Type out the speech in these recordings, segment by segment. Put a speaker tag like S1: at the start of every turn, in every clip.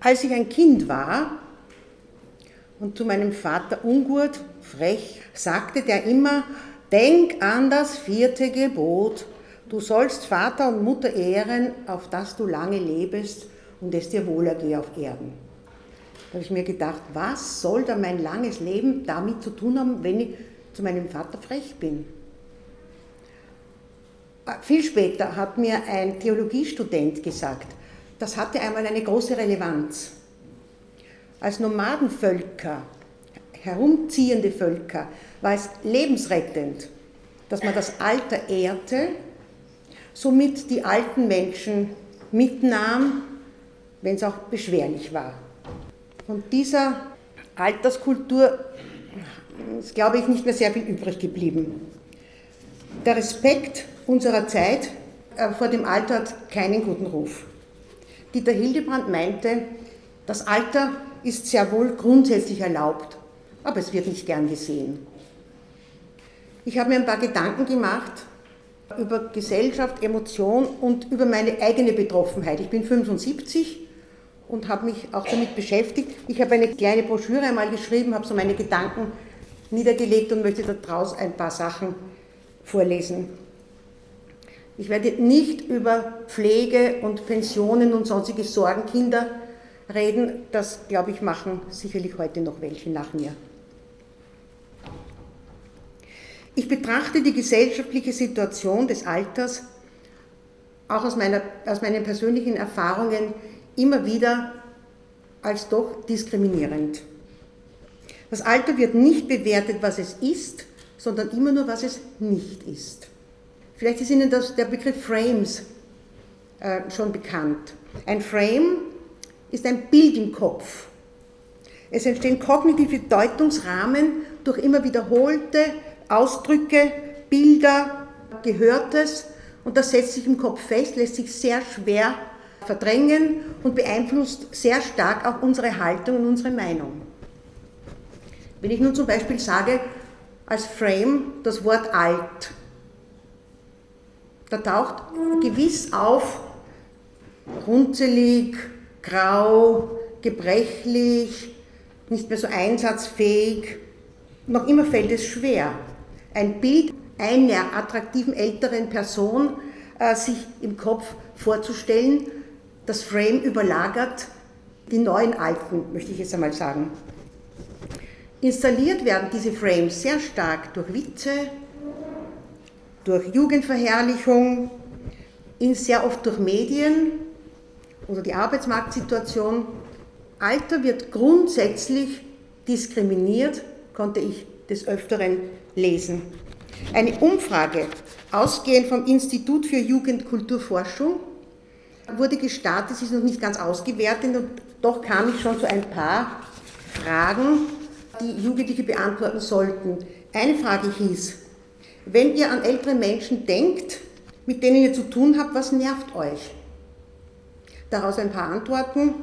S1: Als ich ein Kind war und zu meinem Vater ungurt, frech, sagte der immer, denk an das vierte Gebot, du sollst Vater und Mutter ehren, auf dass du lange lebest und es dir wohlergehe auf Erden. Da habe ich mir gedacht, was soll da mein langes Leben damit zu tun haben, wenn ich zu meinem Vater frech bin? Äh, viel später hat mir ein Theologiestudent gesagt, das hatte einmal eine große Relevanz. Als Nomadenvölker, herumziehende Völker, war es lebensrettend, dass man das Alter ehrte, somit die alten Menschen mitnahm, wenn es auch beschwerlich war. Von dieser Alterskultur ist, glaube ich, nicht mehr sehr viel übrig geblieben. Der Respekt unserer Zeit äh, vor dem Alter hat keinen guten Ruf. Dieter Hildebrand meinte, das Alter ist sehr wohl grundsätzlich erlaubt, aber es wird nicht gern gesehen. Ich habe mir ein paar Gedanken gemacht über Gesellschaft, Emotion und über meine eigene Betroffenheit. Ich bin 75 und habe mich auch damit beschäftigt. Ich habe eine kleine Broschüre einmal geschrieben, habe so meine Gedanken niedergelegt und möchte daraus ein paar Sachen vorlesen. Ich werde nicht über Pflege und Pensionen und sonstige Sorgenkinder reden. Das, glaube ich, machen sicherlich heute noch welche nach mir. Ich betrachte die gesellschaftliche Situation des Alters auch aus, meiner, aus meinen persönlichen Erfahrungen immer wieder als doch diskriminierend. Das Alter wird nicht bewertet, was es ist, sondern immer nur, was es nicht ist. Vielleicht ist Ihnen das, der Begriff Frames äh, schon bekannt. Ein Frame ist ein Bild im Kopf. Es entstehen kognitive Deutungsrahmen durch immer wiederholte Ausdrücke, Bilder, Gehörtes und das setzt sich im Kopf fest, lässt sich sehr schwer verdrängen und beeinflusst sehr stark auch unsere Haltung und unsere Meinung. Wenn ich nun zum Beispiel sage, als Frame das Wort alt, da taucht gewiss auf runzelig, grau, gebrechlich, nicht mehr so einsatzfähig. Noch immer fällt es schwer, ein Bild einer attraktiven älteren Person äh, sich im Kopf vorzustellen, das Frame überlagert die neuen Alten, möchte ich jetzt einmal sagen. Installiert werden diese Frames sehr stark durch Witze, durch Jugendverherrlichung, sehr oft durch Medien oder die Arbeitsmarktsituation. Alter wird grundsätzlich diskriminiert, konnte ich des Öfteren lesen. Eine Umfrage, ausgehend vom Institut für Jugendkulturforschung, wurde gestartet, sie ist noch nicht ganz ausgewertet und doch kam ich schon zu ein paar Fragen, die Jugendliche beantworten sollten. Eine Frage hieß, wenn ihr an ältere Menschen denkt, mit denen ihr zu tun habt, was nervt euch? Daraus ein paar Antworten.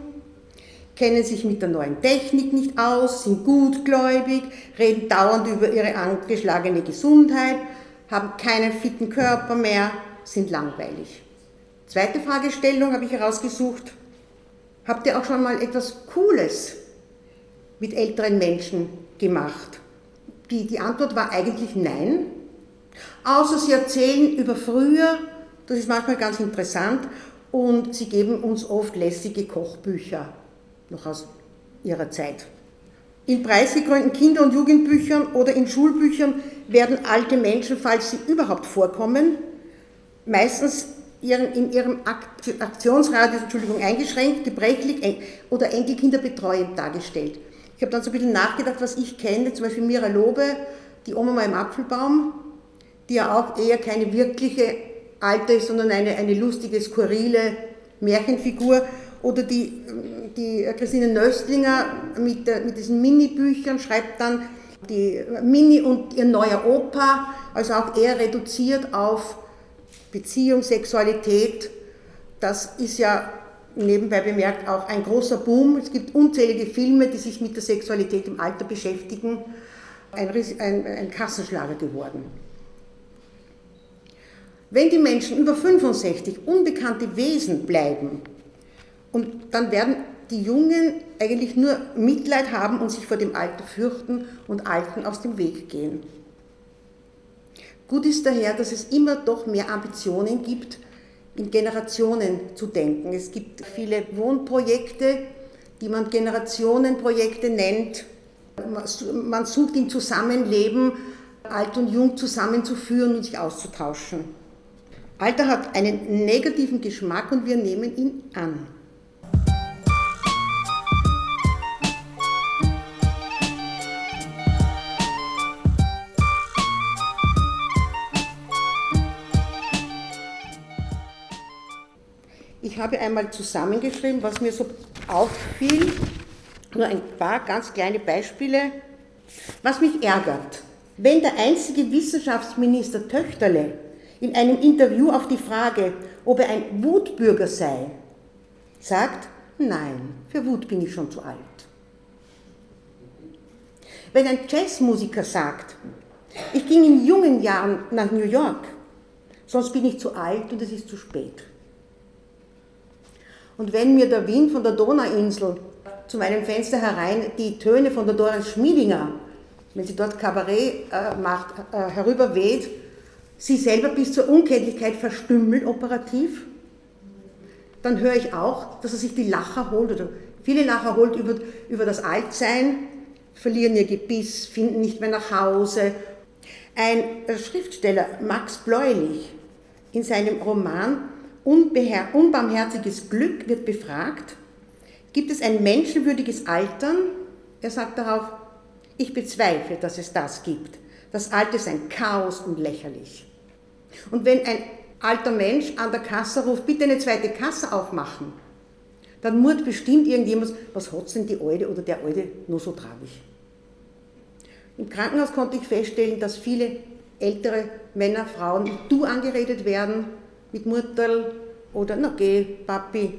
S1: Kennen sich mit der neuen Technik nicht aus, sind gutgläubig, reden dauernd über ihre angeschlagene Gesundheit, haben keinen fitten Körper mehr, sind langweilig. Zweite Fragestellung habe ich herausgesucht. Habt ihr auch schon mal etwas Cooles mit älteren Menschen gemacht? Die, die Antwort war eigentlich nein. Außer sie erzählen über früher, das ist manchmal ganz interessant, und sie geben uns oft lässige Kochbücher, noch aus ihrer Zeit. In preisgekrönten Kinder- und Jugendbüchern oder in Schulbüchern werden alte Menschen, falls sie überhaupt vorkommen, meistens in ihrem Aktionsradius Entschuldigung, eingeschränkt, gebrechlich oder Enkelkinder betreuend dargestellt. Ich habe dann so ein bisschen nachgedacht, was ich kenne, zum Beispiel Mira Lobe, die Oma mal im Apfelbaum, die ja auch eher keine wirkliche alte ist, sondern eine, eine lustige, skurrile Märchenfigur. Oder die, die Christine Nöstlinger mit, mit diesen Mini-Büchern schreibt dann die Mini und ihr neuer Opa, also auch eher reduziert auf Beziehung, Sexualität. Das ist ja nebenbei bemerkt auch ein großer Boom. Es gibt unzählige Filme, die sich mit der Sexualität im Alter beschäftigen. Ein, ein, ein Kassenschlager geworden. Wenn die Menschen über 65 unbekannte Wesen bleiben, und dann werden die Jungen eigentlich nur Mitleid haben und sich vor dem Alter fürchten und Alten aus dem Weg gehen. Gut ist daher, dass es immer doch mehr Ambitionen gibt, in Generationen zu denken. Es gibt viele Wohnprojekte, die man Generationenprojekte nennt. Man sucht im Zusammenleben, alt und jung zusammenzuführen und sich auszutauschen. Alter hat einen negativen Geschmack und wir nehmen ihn an. Ich habe einmal zusammengeschrieben, was mir so auffiel, nur ein paar ganz kleine Beispiele, was mich ärgert. Wenn der einzige Wissenschaftsminister Töchterle in einem Interview auf die Frage, ob er ein Wutbürger sei, sagt, nein, für Wut bin ich schon zu alt. Wenn ein Jazzmusiker sagt, ich ging in jungen Jahren nach New York, sonst bin ich zu alt und es ist zu spät. Und wenn mir der Wind von der Donauinsel zu meinem Fenster herein die Töne von der Doris Schmiedinger, wenn sie dort Kabarett äh, macht, äh, herüberweht, sie selber bis zur Unkenntlichkeit verstümmelt operativ, dann höre ich auch, dass er sich die Lacher holt oder viele Lacher holt über, über das Altsein, verlieren ihr Gebiss, finden nicht mehr nach Hause. Ein Schriftsteller, Max Bläulich, in seinem Roman unbarmherziges Glück wird befragt, gibt es ein menschenwürdiges Altern? Er sagt darauf, ich bezweifle, dass es das gibt. Das Alter ist ein Chaos und lächerlich. Und wenn ein alter Mensch an der Kasse ruft, bitte eine zweite Kasse aufmachen, dann murrt bestimmt irgendjemand, was hat denn die Alte oder der Alte nur so traurig. Im Krankenhaus konnte ich feststellen, dass viele ältere Männer, Frauen Du angeredet werden mit Mutterl oder na geh, Papi.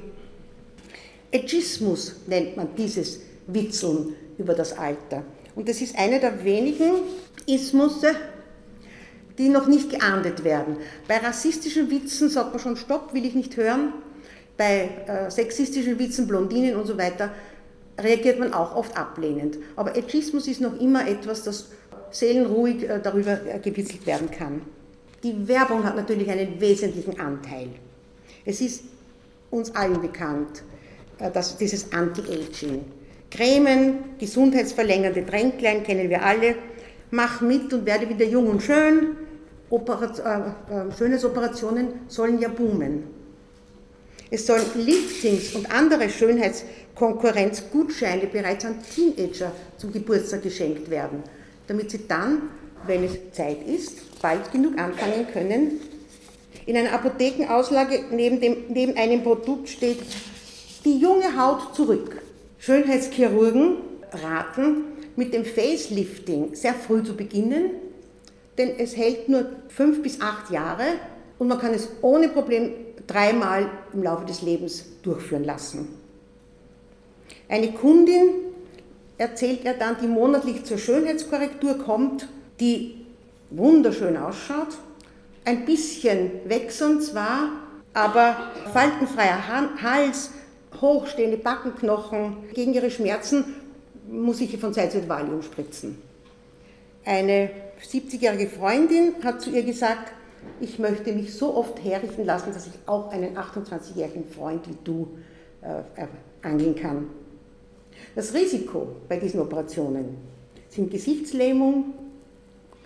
S1: Ageismus nennt man dieses Witzeln über das Alter. Und das ist einer der wenigen Ismusse, die noch nicht geahndet werden. Bei rassistischen Witzen sagt man schon Stopp, will ich nicht hören. Bei äh, sexistischen Witzen, Blondinen und so weiter reagiert man auch oft ablehnend. Aber Ageismus ist noch immer etwas, das seelenruhig äh, darüber äh, gewitzelt werden kann. Die Werbung hat natürlich einen wesentlichen Anteil. Es ist uns allen bekannt, äh, dass dieses Anti-Aging. Cremen, gesundheitsverlängernde Tränklein kennen wir alle. Mach mit und werde wieder jung und schön. Operat äh, äh, Schönheitsoperationen sollen ja boomen. Es sollen Liftings und andere Schönheitskonkurrenzgutscheine bereits an Teenager zum Geburtstag geschenkt werden, damit sie dann, wenn es Zeit ist, bald genug anfangen können. In einer Apothekenauslage neben, dem, neben einem Produkt steht, die junge Haut zurück. Schönheitschirurgen raten, mit dem Facelifting sehr früh zu beginnen, denn es hält nur fünf bis acht Jahre und man kann es ohne Problem dreimal im Laufe des Lebens durchführen lassen. Eine Kundin erzählt er dann, die monatlich zur Schönheitskorrektur kommt, die wunderschön ausschaut, ein bisschen wechselnd zwar, aber faltenfreier Hals, hochstehende Backenknochen. Gegen ihre Schmerzen muss ich von Zeit zu Zeit Valium spritzen. Eine 70-jährige Freundin hat zu ihr gesagt, ich möchte mich so oft herrichten lassen, dass ich auch einen 28-jährigen Freund wie du äh, angehen kann. Das Risiko bei diesen Operationen sind Gesichtslähmung,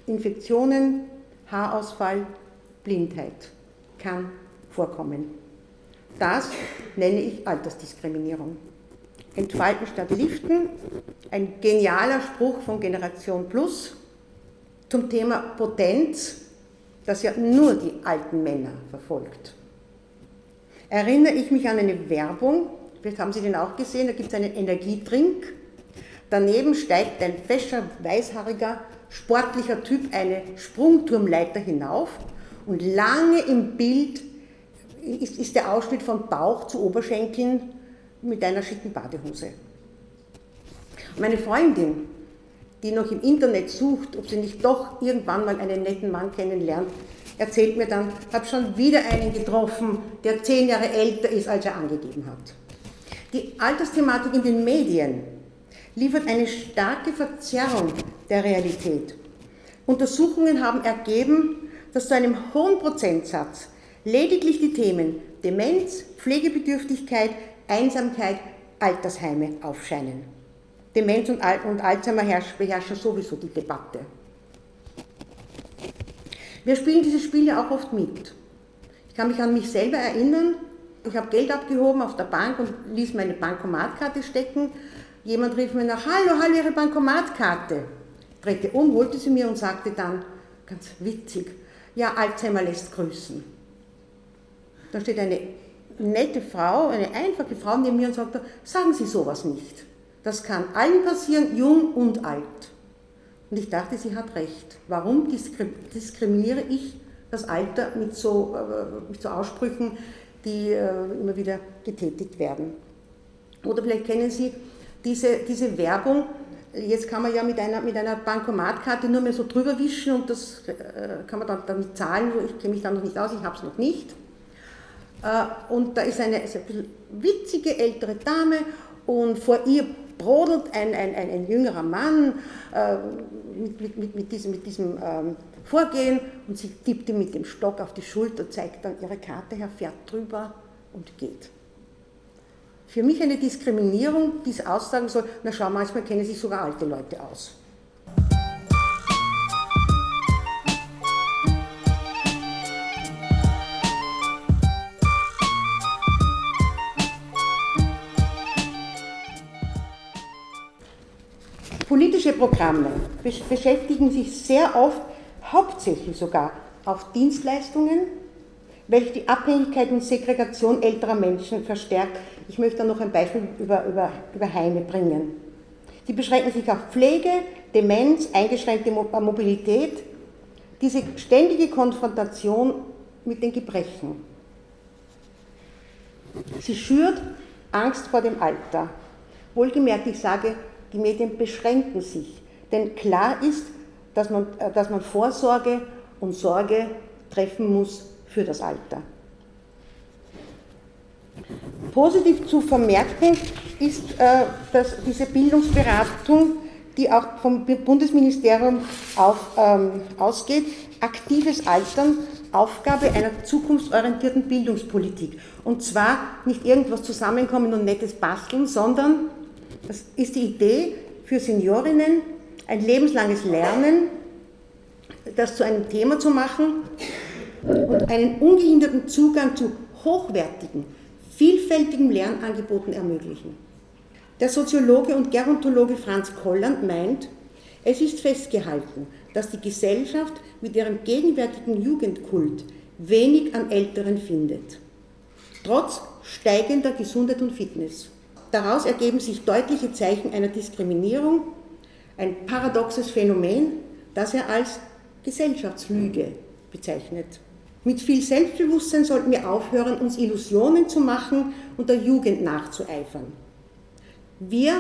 S1: Infektionen, Haarausfall, Blindheit kann vorkommen. Das nenne ich Altersdiskriminierung. Entfalten statt liften, ein genialer Spruch von Generation Plus zum Thema Potenz, das ja nur die alten Männer verfolgt. Erinnere ich mich an eine Werbung, vielleicht haben Sie den auch gesehen, da gibt es einen Energietrink. Daneben steigt ein fescher, weißhaariger sportlicher Typ eine Sprungturmleiter hinauf und lange im Bild ist, ist der Ausschnitt von Bauch zu Oberschenkeln mit einer schicken Badehose. Meine Freundin, die noch im Internet sucht, ob sie nicht doch irgendwann mal einen netten Mann kennenlernt, erzählt mir dann, habe schon wieder einen getroffen, der zehn Jahre älter ist, als er angegeben hat. Die Altersthematik in den Medien liefert eine starke Verzerrung der Realität. Untersuchungen haben ergeben, dass zu einem hohen Prozentsatz lediglich die Themen Demenz, Pflegebedürftigkeit, Einsamkeit, Altersheime aufscheinen. Demenz und, Alzheimer beherrschen sowieso die Debatte. Wir spielen diese Spiele auch oft mit. Ich kann mich an mich selber erinnern, ich habe Geld abgehoben auf der Bank und ließ meine Bankomatkarte stecken. Jemand rief mir nach, hallo, hallo, Ihre Bankomatkarte. Drehte um, holte sie mir und sagte dann, ganz witzig, ja, Alzheimer lässt grüßen. Da steht eine nette Frau, eine einfache Frau neben mir und sagt, sagen Sie sowas nicht. Das kann allen passieren, jung und alt. Und ich dachte, sie hat recht. Warum diskriminiere ich das Alter mit so, äh, mit so Aussprüchen, die äh, immer wieder getätigt werden? Oder vielleicht kennen Sie diese, diese Werbung, jetzt kann man ja mit einer, mit einer Bankomatkarte nur mehr so drüber wischen und das äh, kann man dann damit zahlen. Ich kenne mich da noch nicht aus, ich habe es noch nicht. Und da ist eine, ist witzige ältere Dame und vor ihr brodelt ein, ein, ein, ein jüngerer Mann äh, mit, mit, mit, diesem, mit diesem ähm, Vorgehen und sie tippt ihm mit dem Stock auf die Schulter, zeigt dann ihre Karte her, fährt drüber und geht. Für mich eine Diskriminierung, die es aussagen soll, na schau, manchmal kennen sich sogar alte Leute aus. Programme beschäftigen sich sehr oft, hauptsächlich sogar, auf Dienstleistungen, welche die Abhängigkeit und Segregation älterer Menschen verstärkt. Ich möchte da noch ein Beispiel über, über, über Heime bringen. Die beschränken sich auf Pflege, Demenz, eingeschränkte Mobilität, diese ständige Konfrontation mit den Gebrechen. Sie schürt Angst vor dem Alter. Wohlgemerkt, ich sage die Medien beschränken sich. Denn klar ist, dass man, äh, dass man Vorsorge und Sorge treffen muss für das Alter. Positiv zu vermerken ist, äh, dass diese Bildungsberatung, die auch vom Bundesministerium auf, ähm, ausgeht, aktives Altern Aufgabe einer zukunftsorientierten Bildungspolitik. Und zwar nicht irgendwas zusammenkommen und nettes Basteln, sondern das ist die Idee für Seniorinnen, ein lebenslanges Lernen, das zu einem Thema zu machen und einen ungehinderten Zugang zu hochwertigen, vielfältigen Lernangeboten ermöglichen. Der Soziologe und Gerontologe Franz Kolland meint, es ist festgehalten, dass die Gesellschaft mit ihrem gegenwärtigen Jugendkult wenig an Älteren findet, trotz steigender Gesundheit und Fitness. Daraus ergeben sich deutliche Zeichen einer Diskriminierung, ein paradoxes Phänomen, das er als Gesellschaftslüge bezeichnet. Mit viel Selbstbewusstsein sollten wir aufhören, uns Illusionen zu machen und der Jugend nachzueifern. Wir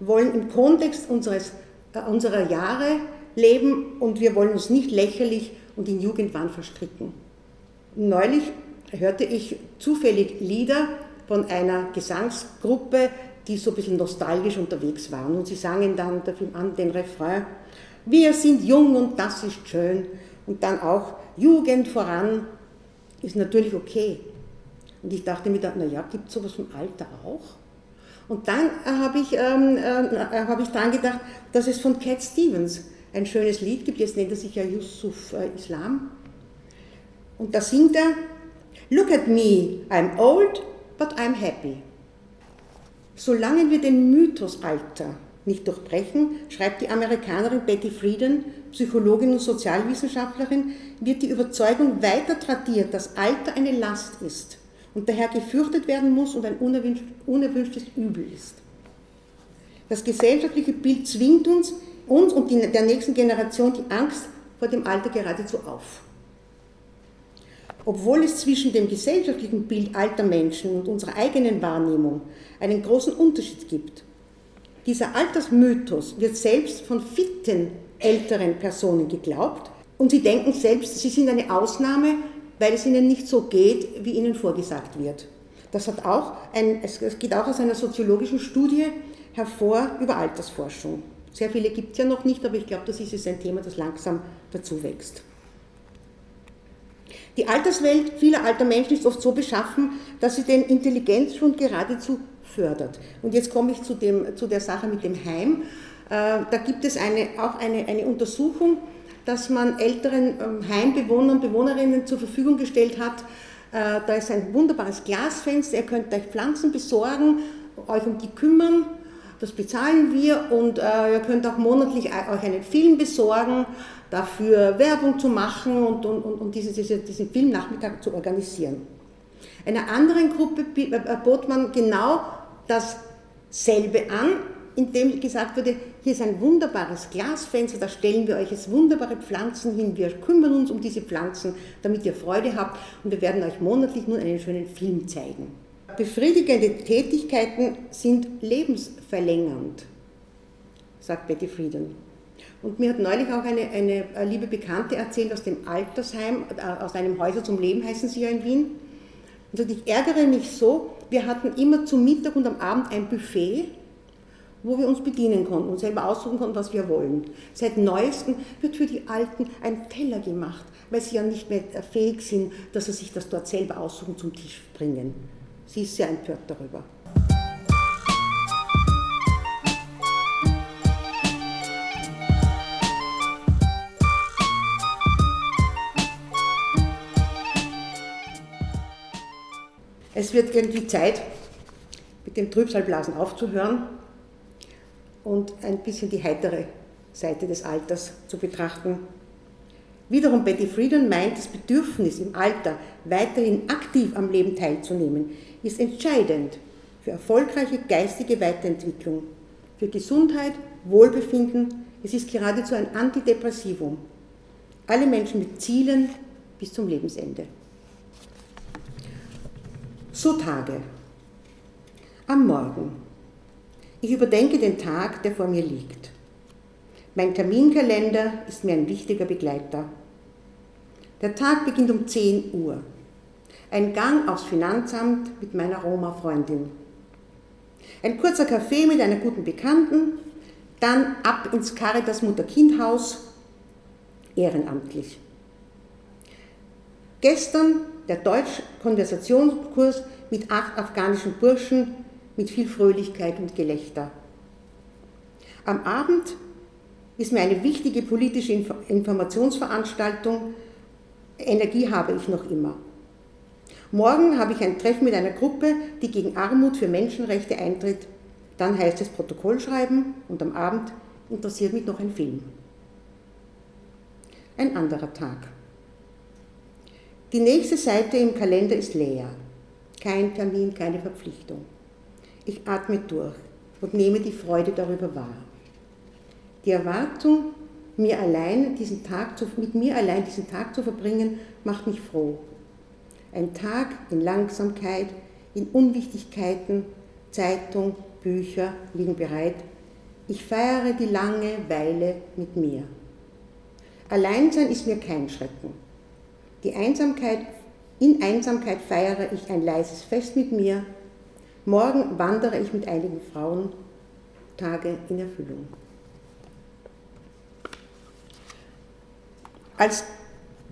S1: wollen im Kontext unseres, äh, unserer Jahre leben und wir wollen uns nicht lächerlich und in Jugendwahn verstricken. Neulich hörte ich zufällig Lieder von einer Gesangsgruppe, die so ein bisschen nostalgisch unterwegs waren. Und sie sangen dann an den Refrain, wir sind jung und das ist schön. Und dann auch Jugend voran ist natürlich okay. Und ich dachte mir dann, naja, gibt es sowas im Alter auch? Und dann habe ich, ähm, äh, hab ich dran gedacht, dass es von Cat Stevens ein schönes Lied gibt, jetzt nennt er sich ja Yusuf äh, Islam. Und da singt er, Look at me, I'm old, but I'm happy. Solange wir den Mythos Alter nicht durchbrechen, schreibt die Amerikanerin Betty Friedan, Psychologin und Sozialwissenschaftlerin, wird die Überzeugung weiter tradiert, dass Alter eine Last ist und daher gefürchtet werden muss und ein unerwünschtes Übel ist. Das gesellschaftliche Bild zwingt uns, uns und der nächsten Generation die Angst vor dem Alter geradezu auf obwohl es zwischen dem gesellschaftlichen Bild alter Menschen und unserer eigenen Wahrnehmung einen großen Unterschied gibt. Dieser Altersmythos wird selbst von fitten älteren Personen geglaubt und sie denken selbst, sie sind eine Ausnahme, weil es ihnen nicht so geht, wie ihnen vorgesagt wird. Das hat auch ein, es geht auch aus einer soziologischen Studie hervor über Altersforschung. Sehr viele gibt es ja noch nicht, aber ich glaube, das ist jetzt ein Thema, das langsam dazu wächst. Die Alterswelt vieler alter Menschen ist oft so beschaffen, dass sie den Intelligenz schon geradezu fördert. Und jetzt komme ich zu, dem, zu der Sache mit dem Heim. Äh, da gibt es eine, auch eine, eine Untersuchung, dass man älteren ähm, Heimbewohnern und Bewohnerinnen zur Verfügung gestellt hat. Äh, da ist ein wunderbares Glasfenster, ihr könnt euch Pflanzen besorgen, euch um die kümmern, das bezahlen wir und äh, ihr könnt auch monatlich euch einen Film besorgen, dafür Werbung zu machen und, und, und, diese, diese, diesen Filmnachmittag zu organisieren. Einer anderen Gruppe bot man genau dasselbe an, indem gesagt wurde, hier ist ein wunderbares Glasfenster, da stellen wir euch jetzt wunderbare Pflanzen hin, wir kümmern uns um diese Pflanzen, damit ihr Freude habt und wir werden euch monatlich nun einen schönen Film zeigen. Befriedigende Tätigkeiten sind lebensverlängernd, sagt Betty Friedan. Und mir hat neulich auch eine, eine liebe Bekannte erzählt aus dem Altersheim, äh, aus einem Häuser zum Leben heißen sie ja in Wien. Und ich ärgere mich so, wir hatten immer zum Mittag und am Abend ein Buffet wo wir uns bedienen konnten und selber aussuchen konnten, was wir wollen. Seit neuestem wird für die Alten ein Teller gemacht, weil sie ja nicht mehr fähig sind, dass sie sich das dort selber aussuchen zum Tisch bringen. Sie ist sehr empört darüber. Es wird irgendwie Zeit, mit dem Trübsalblasen aufzuhören und ein bisschen die heitere Seite des Alters zu betrachten. Wiederum Betty Friedan meint, das Bedürfnis im Alter weiterhin aktiv am Leben teilzunehmen, ist entscheidend für erfolgreiche geistige Weiterentwicklung, für Gesundheit, Wohlbefinden. Es ist geradezu ein Antidepressivum. Alle Menschen mit Zielen bis zum Lebensende. So Tage. Am Morgen ich überdenke den Tag, der vor mir liegt. Mein Terminkalender ist mir ein wichtiger Begleiter. Der Tag beginnt um 10 Uhr. Ein Gang aufs Finanzamt mit meiner Roma-Freundin. Ein kurzer Kaffee mit einer guten Bekannten, dann ab ins Caritas Mutter-Kind-Haus, ehrenamtlich. Gestern der Deutsch-Konversationskurs mit acht afghanischen Burschen mit viel Fröhlichkeit und Gelächter. Am Abend ist mir eine wichtige politische Informationsveranstaltung. Energie habe ich noch immer. Morgen habe ich ein Treffen mit einer Gruppe, die gegen Armut für Menschenrechte eintritt. Dann heißt es Protokoll schreiben und am Abend interessiert mich noch ein Film. Ein anderer Tag. Die nächste Seite im Kalender ist leer. Kein Termin, keine Verpflichtung. Ich atme durch und nehme die Freude darüber wahr. Die Erwartung, mir allein diesen Tag zu, mit mir allein diesen Tag zu verbringen, macht mich froh. Ein Tag in Langsamkeit, in Unwichtigkeiten, Zeitung, Bücher liegen bereit. Ich feiere die lange Weile mit mir. Alleinsein ist mir kein Schrecken. Die Einsamkeit, in Einsamkeit feiere ich ein leises Fest mit mir Morgen wandere ich mit einigen Frauen Tage in Erfüllung. Als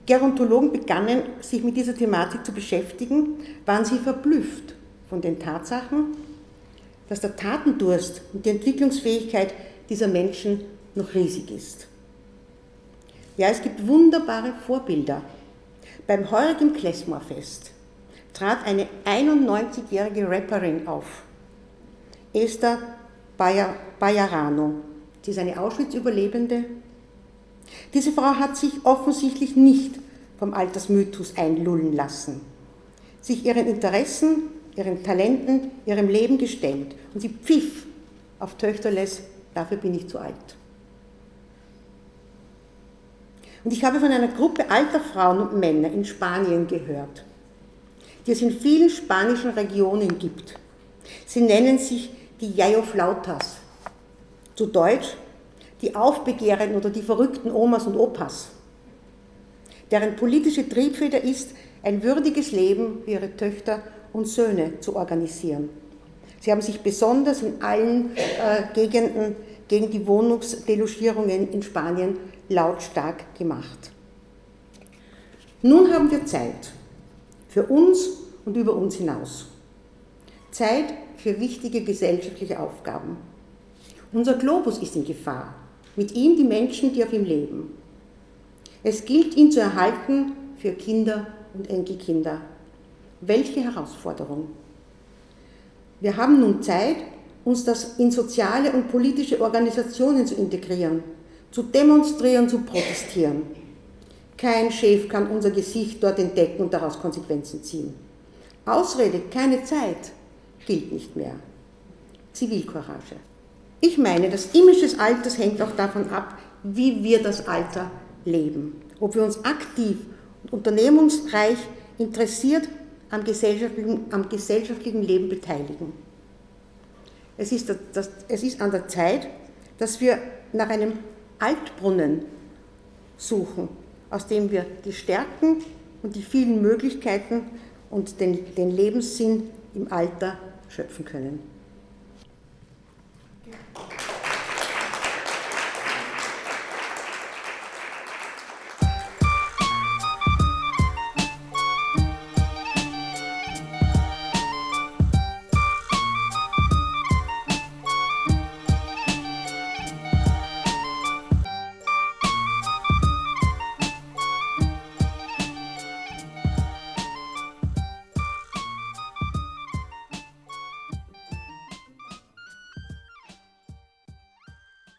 S1: Gerontologen begannen, sich mit dieser Thematik zu beschäftigen, waren sie verblüfft von den Tatsachen, dass der Tatendurst und die Entwicklungsfähigkeit dieser Menschen noch riesig ist. Ja, es gibt wunderbare Vorbilder. Beim heurigen Klesmorfest trat eine 91-jährige Rapperin auf, Esther Bajarano. Sie ist eine Auschwitz-Überlebende. Diese Frau hat sich offensichtlich nicht vom Altersmythos einlullen lassen, sich ihren Interessen, ihren Talenten, ihrem Leben gestellt und sie pfiff auf Töchterles, dafür bin ich zu alt. Und ich habe von einer Gruppe alter Frauen und Männer in Spanien gehört, die es in vielen spanischen Regionen gibt. Sie nennen sich die Yayoflautas, zu Deutsch die Aufbegehren oder die verrückten Omas und Opas, deren politische Triebfeder ist, ein würdiges Leben für ihre Töchter und Söhne zu organisieren. Sie haben sich besonders in allen äh, Gegenden gegen die Wohnungsdelogierungen in Spanien lautstark gemacht. Nun haben wir Zeit für uns und über uns hinaus. Zeit für wichtige gesellschaftliche Aufgaben. Unser Globus ist in Gefahr, mit ihm die Menschen, die auf ihm leben. Es gilt, ihn zu erhalten für Kinder und Enkelkinder. Welche Herausforderung! Wir haben nun Zeit, uns das in soziale und politische Organisationen zu integrieren, zu demonstrieren, zu protestieren. Kein Chef kann unser Gesicht dort entdecken und daraus Konsequenzen ziehen. Ausrede, keine Zeit, gilt nicht mehr. Zivilcourage. Ich meine, das Image des Alters hängt auch davon ab, wie wir das Alter leben. Ob wir uns aktiv und unternehmungsreich interessiert am gesellschaftlichen, am gesellschaftlichen Leben beteiligen. Es ist, das, es ist an der Zeit, dass wir nach einem Altbrunnen suchen, aus dem wir die Stärken und die vielen Möglichkeiten und den, den Lebenssinn im Alter schöpfen können.